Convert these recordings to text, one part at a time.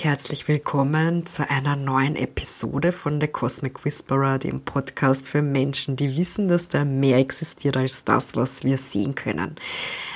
Herzlich willkommen zu einer neuen Episode von The Cosmic Whisperer, dem Podcast für Menschen, die wissen, dass da mehr existiert als das, was wir sehen können.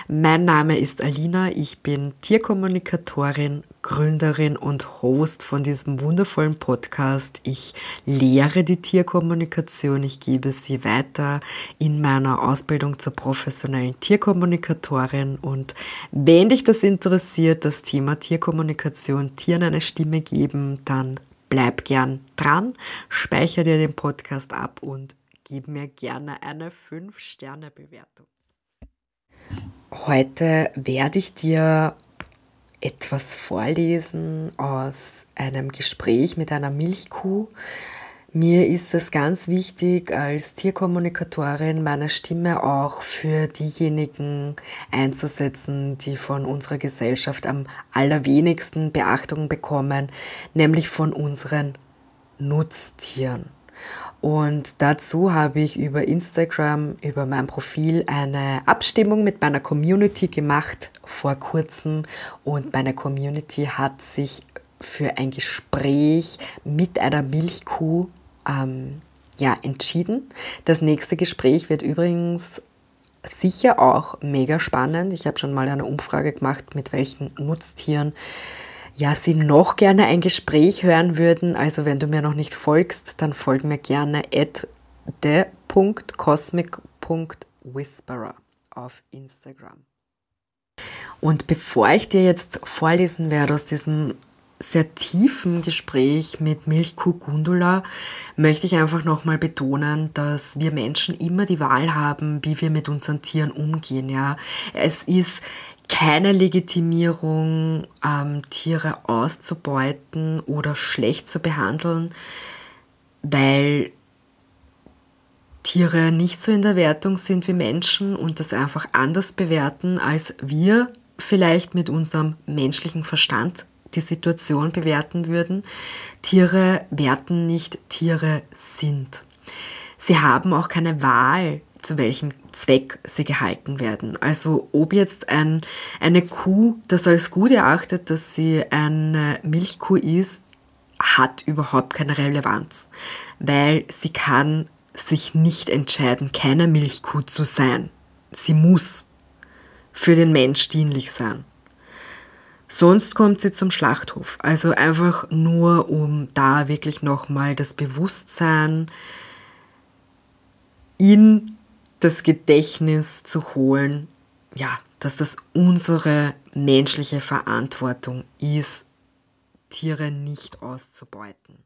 Mein Name ist Alina, ich bin Tierkommunikatorin, Gründerin und Host von diesem wundervollen Podcast. Ich lehre die Tierkommunikation, ich gebe sie weiter in meiner Ausbildung zur professionellen Tierkommunikatorin und wenn dich das interessiert, das Thema Tierkommunikation, Tieren eine Stimme geben, dann bleib gern dran, speicher dir den Podcast ab und gib mir gerne eine 5-Sterne-Bewertung. Heute werde ich dir etwas vorlesen aus einem Gespräch mit einer Milchkuh. Mir ist es ganz wichtig, als Tierkommunikatorin meine Stimme auch für diejenigen einzusetzen, die von unserer Gesellschaft am allerwenigsten Beachtung bekommen, nämlich von unseren Nutztieren. Und dazu habe ich über Instagram, über mein Profil eine Abstimmung mit meiner Community gemacht vor kurzem. Und meine Community hat sich für ein Gespräch mit einer Milchkuh ähm, ja, entschieden. Das nächste Gespräch wird übrigens sicher auch mega spannend. Ich habe schon mal eine Umfrage gemacht, mit welchen Nutztieren ja, Sie noch gerne ein Gespräch hören würden, also wenn du mir noch nicht folgst, dann folg mir gerne at the.cosmic.whisperer auf Instagram. Und bevor ich dir jetzt vorlesen werde aus diesem sehr tiefen Gespräch mit Milchkuh Gundula möchte ich einfach nochmal betonen, dass wir Menschen immer die Wahl haben, wie wir mit unseren Tieren umgehen. Ja, es ist keine Legitimierung, ähm, Tiere auszubeuten oder schlecht zu behandeln, weil Tiere nicht so in der Wertung sind wie Menschen und das einfach anders bewerten, als wir vielleicht mit unserem menschlichen Verstand die Situation bewerten würden. Tiere werten nicht, Tiere sind. Sie haben auch keine Wahl, zu welchem Zweck sie gehalten werden. Also ob jetzt ein, eine Kuh das als gut erachtet, dass sie eine Milchkuh ist, hat überhaupt keine Relevanz, weil sie kann sich nicht entscheiden, keine Milchkuh zu sein. Sie muss für den Mensch dienlich sein. Sonst kommt sie zum Schlachthof. Also einfach nur, um da wirklich nochmal das Bewusstsein in das Gedächtnis zu holen, ja, dass das unsere menschliche Verantwortung ist, Tiere nicht auszubeuten.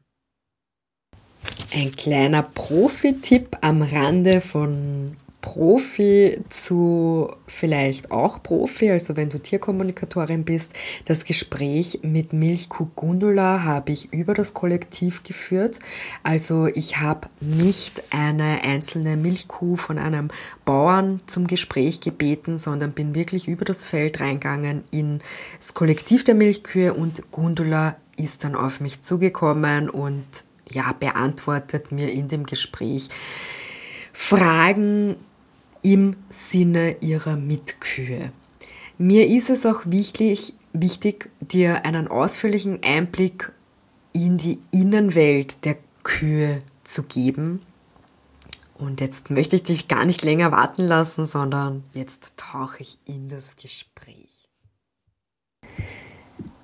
Ein kleiner Profi-Tipp am Rande von Profi zu vielleicht auch Profi, also wenn du Tierkommunikatorin bist. Das Gespräch mit Milchkuh Gundula habe ich über das Kollektiv geführt. Also ich habe nicht eine einzelne Milchkuh von einem Bauern zum Gespräch gebeten, sondern bin wirklich über das Feld reingegangen in das Kollektiv der Milchkühe und Gundula ist dann auf mich zugekommen und ja, beantwortet mir in dem Gespräch Fragen, im Sinne ihrer Mitkühe. Mir ist es auch wichtig, wichtig, dir einen ausführlichen Einblick in die Innenwelt der Kühe zu geben. Und jetzt möchte ich dich gar nicht länger warten lassen, sondern jetzt tauche ich in das Gespräch.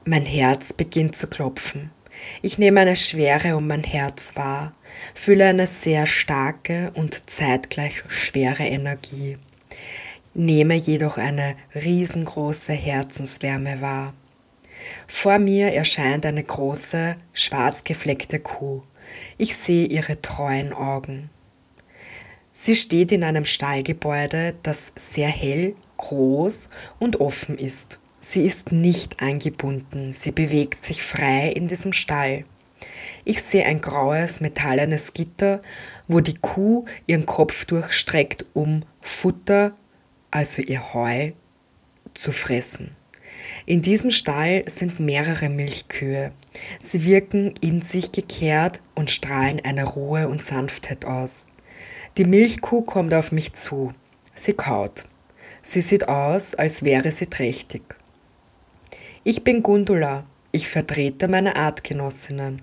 Mein Herz beginnt zu klopfen. Ich nehme eine Schwere um mein Herz wahr, fühle eine sehr starke und zeitgleich schwere Energie, nehme jedoch eine riesengroße Herzenswärme wahr. Vor mir erscheint eine große, schwarz gefleckte Kuh. Ich sehe ihre treuen Augen. Sie steht in einem Stallgebäude, das sehr hell, groß und offen ist. Sie ist nicht eingebunden, sie bewegt sich frei in diesem Stall. Ich sehe ein graues, metallenes Gitter, wo die Kuh ihren Kopf durchstreckt, um Futter, also ihr Heu, zu fressen. In diesem Stall sind mehrere Milchkühe. Sie wirken in sich gekehrt und strahlen eine Ruhe und Sanftheit aus. Die Milchkuh kommt auf mich zu. Sie kaut. Sie sieht aus, als wäre sie trächtig. Ich bin Gundula, Ich vertrete meine Artgenossinnen.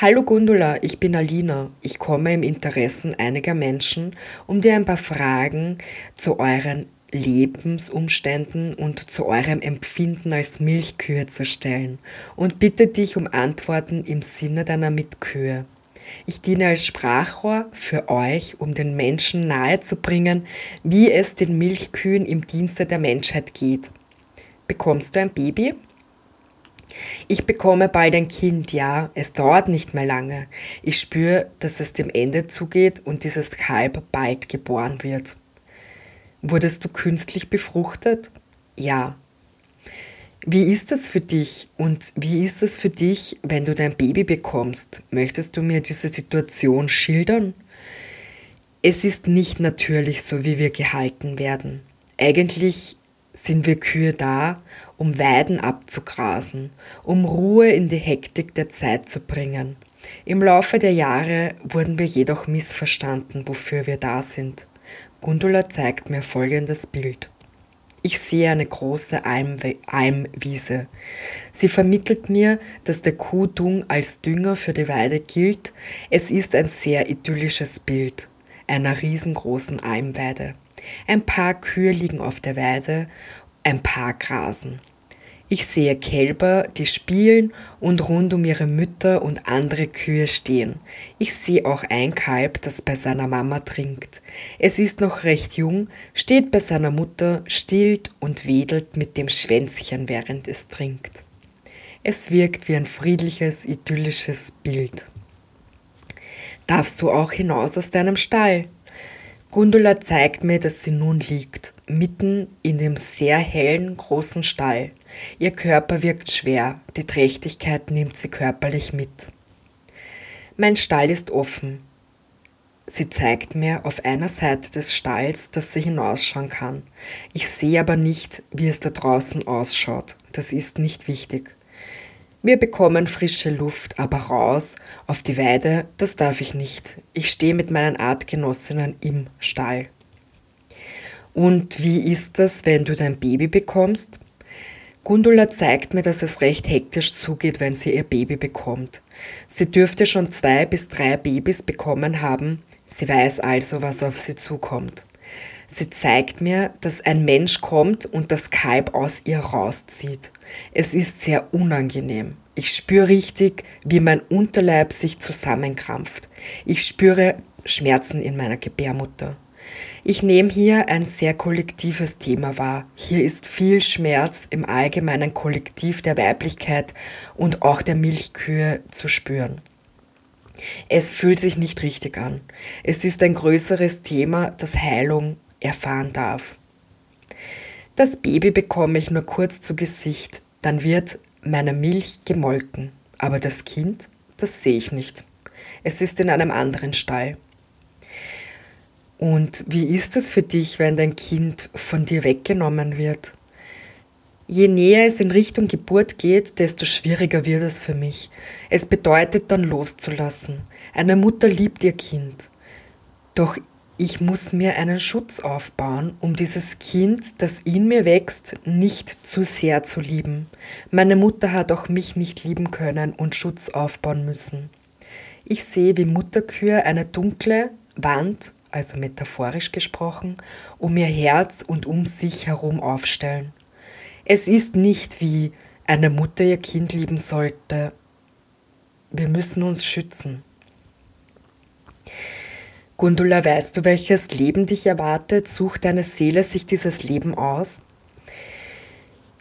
Hallo Gundula, ich bin Alina. Ich komme im Interessen einiger Menschen, um dir ein paar Fragen zu euren Lebensumständen und zu eurem Empfinden als Milchkühe zu stellen und bitte dich um Antworten im Sinne deiner Mitkühe. Ich diene als Sprachrohr für euch, um den Menschen nahezubringen, wie es den Milchkühen im Dienste der Menschheit geht. Bekommst du ein Baby? Ich bekomme bald ein Kind, ja, es dauert nicht mehr lange. Ich spüre, dass es dem Ende zugeht und dieses Kalb bald geboren wird. Wurdest du künstlich befruchtet? Ja. Wie ist das für dich und wie ist es für dich, wenn du dein Baby bekommst? Möchtest du mir diese Situation schildern? Es ist nicht natürlich so, wie wir gehalten werden. Eigentlich sind wir Kühe da, um Weiden abzugrasen, um Ruhe in die Hektik der Zeit zu bringen. Im Laufe der Jahre wurden wir jedoch missverstanden, wofür wir da sind. Gundula zeigt mir folgendes Bild. Ich sehe eine große Eimwiese. Sie vermittelt mir, dass der Kuhdung als Dünger für die Weide gilt. Es ist ein sehr idyllisches Bild einer riesengroßen Eimweide. Ein paar Kühe liegen auf der Weide, ein paar grasen. Ich sehe Kälber, die spielen und rund um ihre Mütter und andere Kühe stehen. Ich sehe auch ein Kalb, das bei seiner Mama trinkt. Es ist noch recht jung, steht bei seiner Mutter, stillt und wedelt mit dem Schwänzchen, während es trinkt. Es wirkt wie ein friedliches, idyllisches Bild. Darfst du auch hinaus aus deinem Stall? Gundula zeigt mir, dass sie nun liegt, mitten in dem sehr hellen, großen Stall. Ihr Körper wirkt schwer, die Trächtigkeit nimmt sie körperlich mit. Mein Stall ist offen. Sie zeigt mir auf einer Seite des Stalls, dass sie hinausschauen kann. Ich sehe aber nicht, wie es da draußen ausschaut. Das ist nicht wichtig. Wir bekommen frische Luft, aber raus auf die Weide, das darf ich nicht. Ich stehe mit meinen Artgenossinnen im Stall. Und wie ist das, wenn du dein Baby bekommst? Gundula zeigt mir, dass es recht hektisch zugeht, wenn sie ihr Baby bekommt. Sie dürfte schon zwei bis drei Babys bekommen haben. Sie weiß also, was auf sie zukommt. Sie zeigt mir, dass ein Mensch kommt und das Kalb aus ihr rauszieht. Es ist sehr unangenehm. Ich spüre richtig, wie mein Unterleib sich zusammenkrampft. Ich spüre Schmerzen in meiner Gebärmutter. Ich nehme hier ein sehr kollektives Thema wahr. Hier ist viel Schmerz im allgemeinen Kollektiv der Weiblichkeit und auch der Milchkühe zu spüren. Es fühlt sich nicht richtig an. Es ist ein größeres Thema, das Heilung erfahren darf. Das Baby bekomme ich nur kurz zu Gesicht, dann wird meine Milch gemolken, aber das Kind, das sehe ich nicht. Es ist in einem anderen Stall. Und wie ist es für dich, wenn dein Kind von dir weggenommen wird? Je näher es in Richtung Geburt geht, desto schwieriger wird es für mich. Es bedeutet dann loszulassen. Eine Mutter liebt ihr Kind. Doch ich muss mir einen Schutz aufbauen, um dieses Kind, das in mir wächst, nicht zu sehr zu lieben. Meine Mutter hat auch mich nicht lieben können und Schutz aufbauen müssen. Ich sehe, wie Mutterkühe eine dunkle Wand, also metaphorisch gesprochen, um ihr Herz und um sich herum aufstellen. Es ist nicht wie eine Mutter ihr Kind lieben sollte. Wir müssen uns schützen. Gundula, weißt du, welches Leben dich erwartet? Sucht deine Seele sich dieses Leben aus?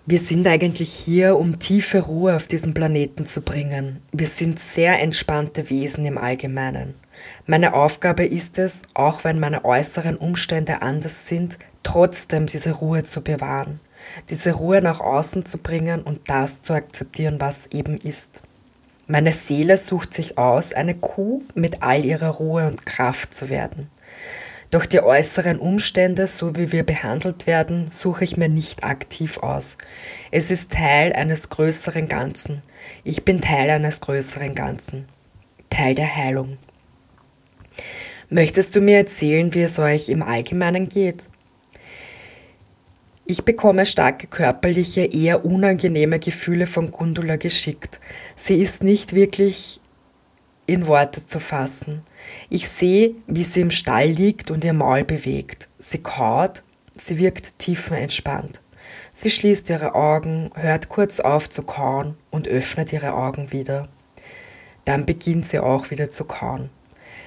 Wir sind eigentlich hier, um tiefe Ruhe auf diesem Planeten zu bringen. Wir sind sehr entspannte Wesen im Allgemeinen. Meine Aufgabe ist es, auch wenn meine äußeren Umstände anders sind, trotzdem diese Ruhe zu bewahren, diese Ruhe nach außen zu bringen und das zu akzeptieren, was eben ist. Meine Seele sucht sich aus, eine Kuh mit all ihrer Ruhe und Kraft zu werden. Doch die äußeren Umstände, so wie wir behandelt werden, suche ich mir nicht aktiv aus. Es ist Teil eines größeren Ganzen. Ich bin Teil eines größeren Ganzen. Teil der Heilung. Möchtest du mir erzählen, wie es euch im Allgemeinen geht? Ich bekomme starke körperliche, eher unangenehme Gefühle von Gundula geschickt. Sie ist nicht wirklich in Worte zu fassen. Ich sehe, wie sie im Stall liegt und ihr Maul bewegt. Sie kaut, sie wirkt tiefenentspannt. Sie schließt ihre Augen, hört kurz auf zu kauen und öffnet ihre Augen wieder. Dann beginnt sie auch wieder zu kauen.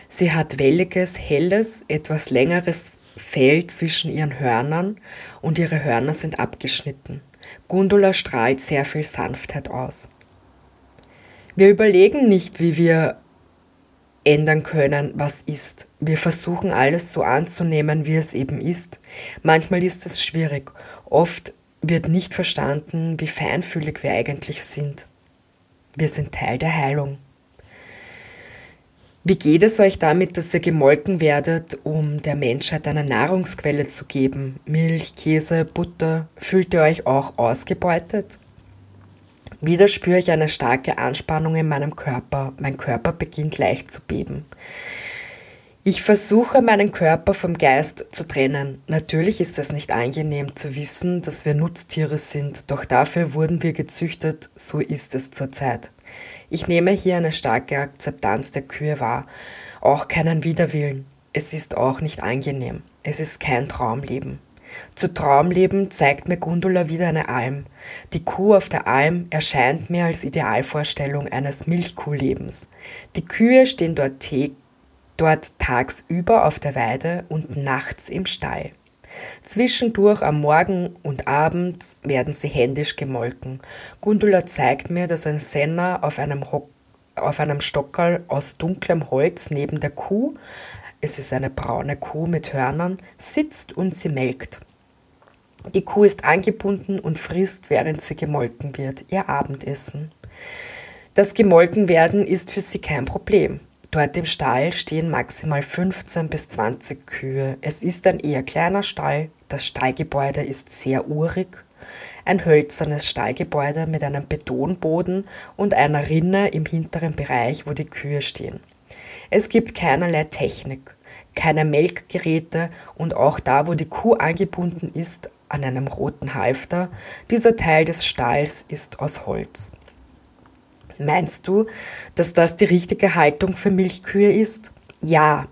Sie hat welliges, helles, etwas längeres Fell zwischen ihren Hörnern und ihre Hörner sind abgeschnitten. Gundula strahlt sehr viel Sanftheit aus. Wir überlegen nicht, wie wir ändern können, was ist. Wir versuchen alles so anzunehmen, wie es eben ist. Manchmal ist es schwierig. Oft wird nicht verstanden, wie feinfühlig wir eigentlich sind. Wir sind Teil der Heilung. Wie geht es euch damit, dass ihr gemolken werdet, um der Menschheit eine Nahrungsquelle zu geben? Milch, Käse, Butter, fühlt ihr euch auch ausgebeutet? Wieder spüre ich eine starke Anspannung in meinem Körper. Mein Körper beginnt leicht zu beben. Ich versuche meinen Körper vom Geist zu trennen. Natürlich ist es nicht angenehm zu wissen, dass wir Nutztiere sind, doch dafür wurden wir gezüchtet, so ist es zurzeit. Ich nehme hier eine starke Akzeptanz der Kühe wahr, auch keinen Widerwillen. Es ist auch nicht angenehm. Es ist kein Traumleben. Zu Traumleben zeigt mir Gundula wieder eine Alm. Die Kuh auf der Alm erscheint mir als Idealvorstellung eines Milchkuhlebens. Die Kühe stehen dort, dort tagsüber auf der Weide und nachts im Stall. Zwischendurch am Morgen und abends werden sie händisch gemolken. Gundula zeigt mir, dass ein Senner auf einem, auf einem Stockerl aus dunklem Holz neben der Kuh, es ist eine braune Kuh mit Hörnern, sitzt und sie melkt. Die Kuh ist angebunden und frisst, während sie gemolken wird, ihr Abendessen. Das Gemolkenwerden ist für sie kein Problem. Dort im Stall stehen maximal 15 bis 20 Kühe. Es ist ein eher kleiner Stall. Das Stallgebäude ist sehr urig. Ein hölzernes Stallgebäude mit einem Betonboden und einer Rinne im hinteren Bereich, wo die Kühe stehen. Es gibt keinerlei Technik, keine Melkgeräte und auch da, wo die Kuh angebunden ist, an einem roten Halfter. Dieser Teil des Stalls ist aus Holz. Meinst du, dass das die richtige Haltung für Milchkühe ist? Ja,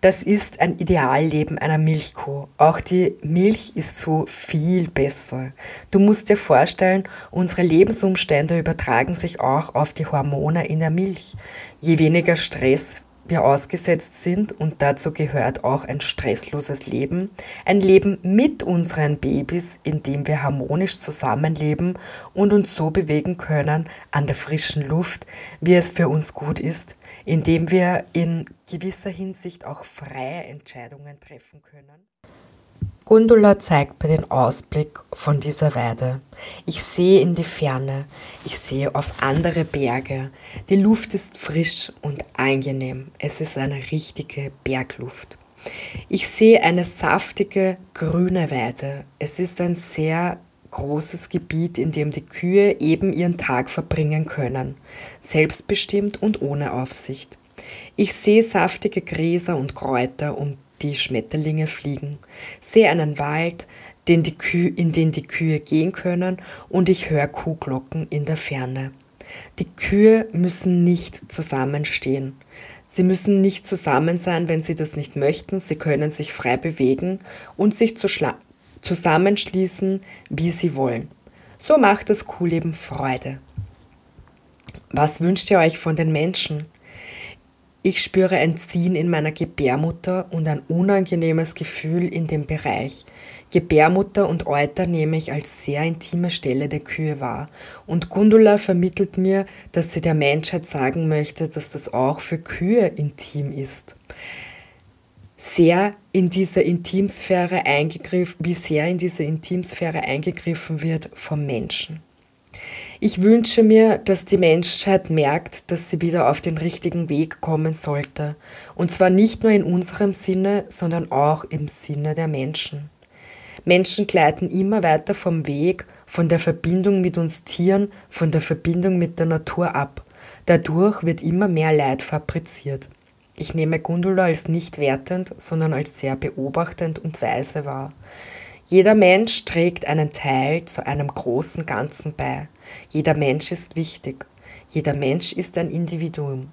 das ist ein Idealleben einer Milchkuh. Auch die Milch ist so viel besser. Du musst dir vorstellen, unsere Lebensumstände übertragen sich auch auf die Hormone in der Milch. Je weniger Stress wir ausgesetzt sind und dazu gehört auch ein stressloses Leben, ein Leben mit unseren Babys, in dem wir harmonisch zusammenleben und uns so bewegen können an der frischen Luft, wie es für uns gut ist, indem wir in gewisser Hinsicht auch freie Entscheidungen treffen können. Gundula zeigt mir den Ausblick von dieser Weide. Ich sehe in die Ferne, ich sehe auf andere Berge. Die Luft ist frisch und angenehm. Es ist eine richtige Bergluft. Ich sehe eine saftige grüne Weide. Es ist ein sehr großes Gebiet, in dem die Kühe eben ihren Tag verbringen können, selbstbestimmt und ohne Aufsicht. Ich sehe saftige Gräser und Kräuter und die Schmetterlinge fliegen, sehe einen Wald, den Kühe, in den die Kühe gehen können und ich höre Kuhglocken in der Ferne. Die Kühe müssen nicht zusammenstehen. Sie müssen nicht zusammen sein, wenn sie das nicht möchten. Sie können sich frei bewegen und sich zusammenschließen, wie sie wollen. So macht das Kuhleben Freude. Was wünscht ihr euch von den Menschen? Ich spüre ein Ziehen in meiner Gebärmutter und ein unangenehmes Gefühl in dem Bereich. Gebärmutter und Euter nehme ich als sehr intime Stelle der Kühe wahr. Und Gundula vermittelt mir, dass sie der Menschheit sagen möchte, dass das auch für Kühe intim ist. Sehr in diese Intimsphäre eingegriffen, wie sehr in diese Intimsphäre eingegriffen wird vom Menschen. Ich wünsche mir, dass die Menschheit merkt, dass sie wieder auf den richtigen Weg kommen sollte. Und zwar nicht nur in unserem Sinne, sondern auch im Sinne der Menschen. Menschen gleiten immer weiter vom Weg, von der Verbindung mit uns Tieren, von der Verbindung mit der Natur ab. Dadurch wird immer mehr Leid fabriziert. Ich nehme Gundula als nicht wertend, sondern als sehr beobachtend und weise wahr. Jeder Mensch trägt einen Teil zu einem großen Ganzen bei. Jeder Mensch ist wichtig. Jeder Mensch ist ein Individuum.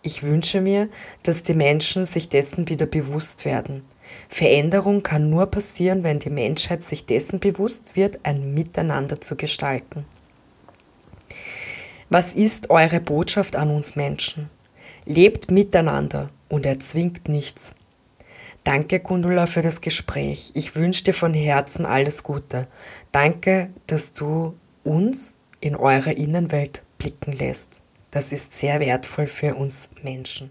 Ich wünsche mir, dass die Menschen sich dessen wieder bewusst werden. Veränderung kann nur passieren, wenn die Menschheit sich dessen bewusst wird, ein Miteinander zu gestalten. Was ist eure Botschaft an uns Menschen? Lebt miteinander und erzwingt nichts. Danke, Gundula, für das Gespräch. Ich wünsche dir von Herzen alles Gute. Danke, dass du uns in eure Innenwelt blicken lässt. Das ist sehr wertvoll für uns Menschen.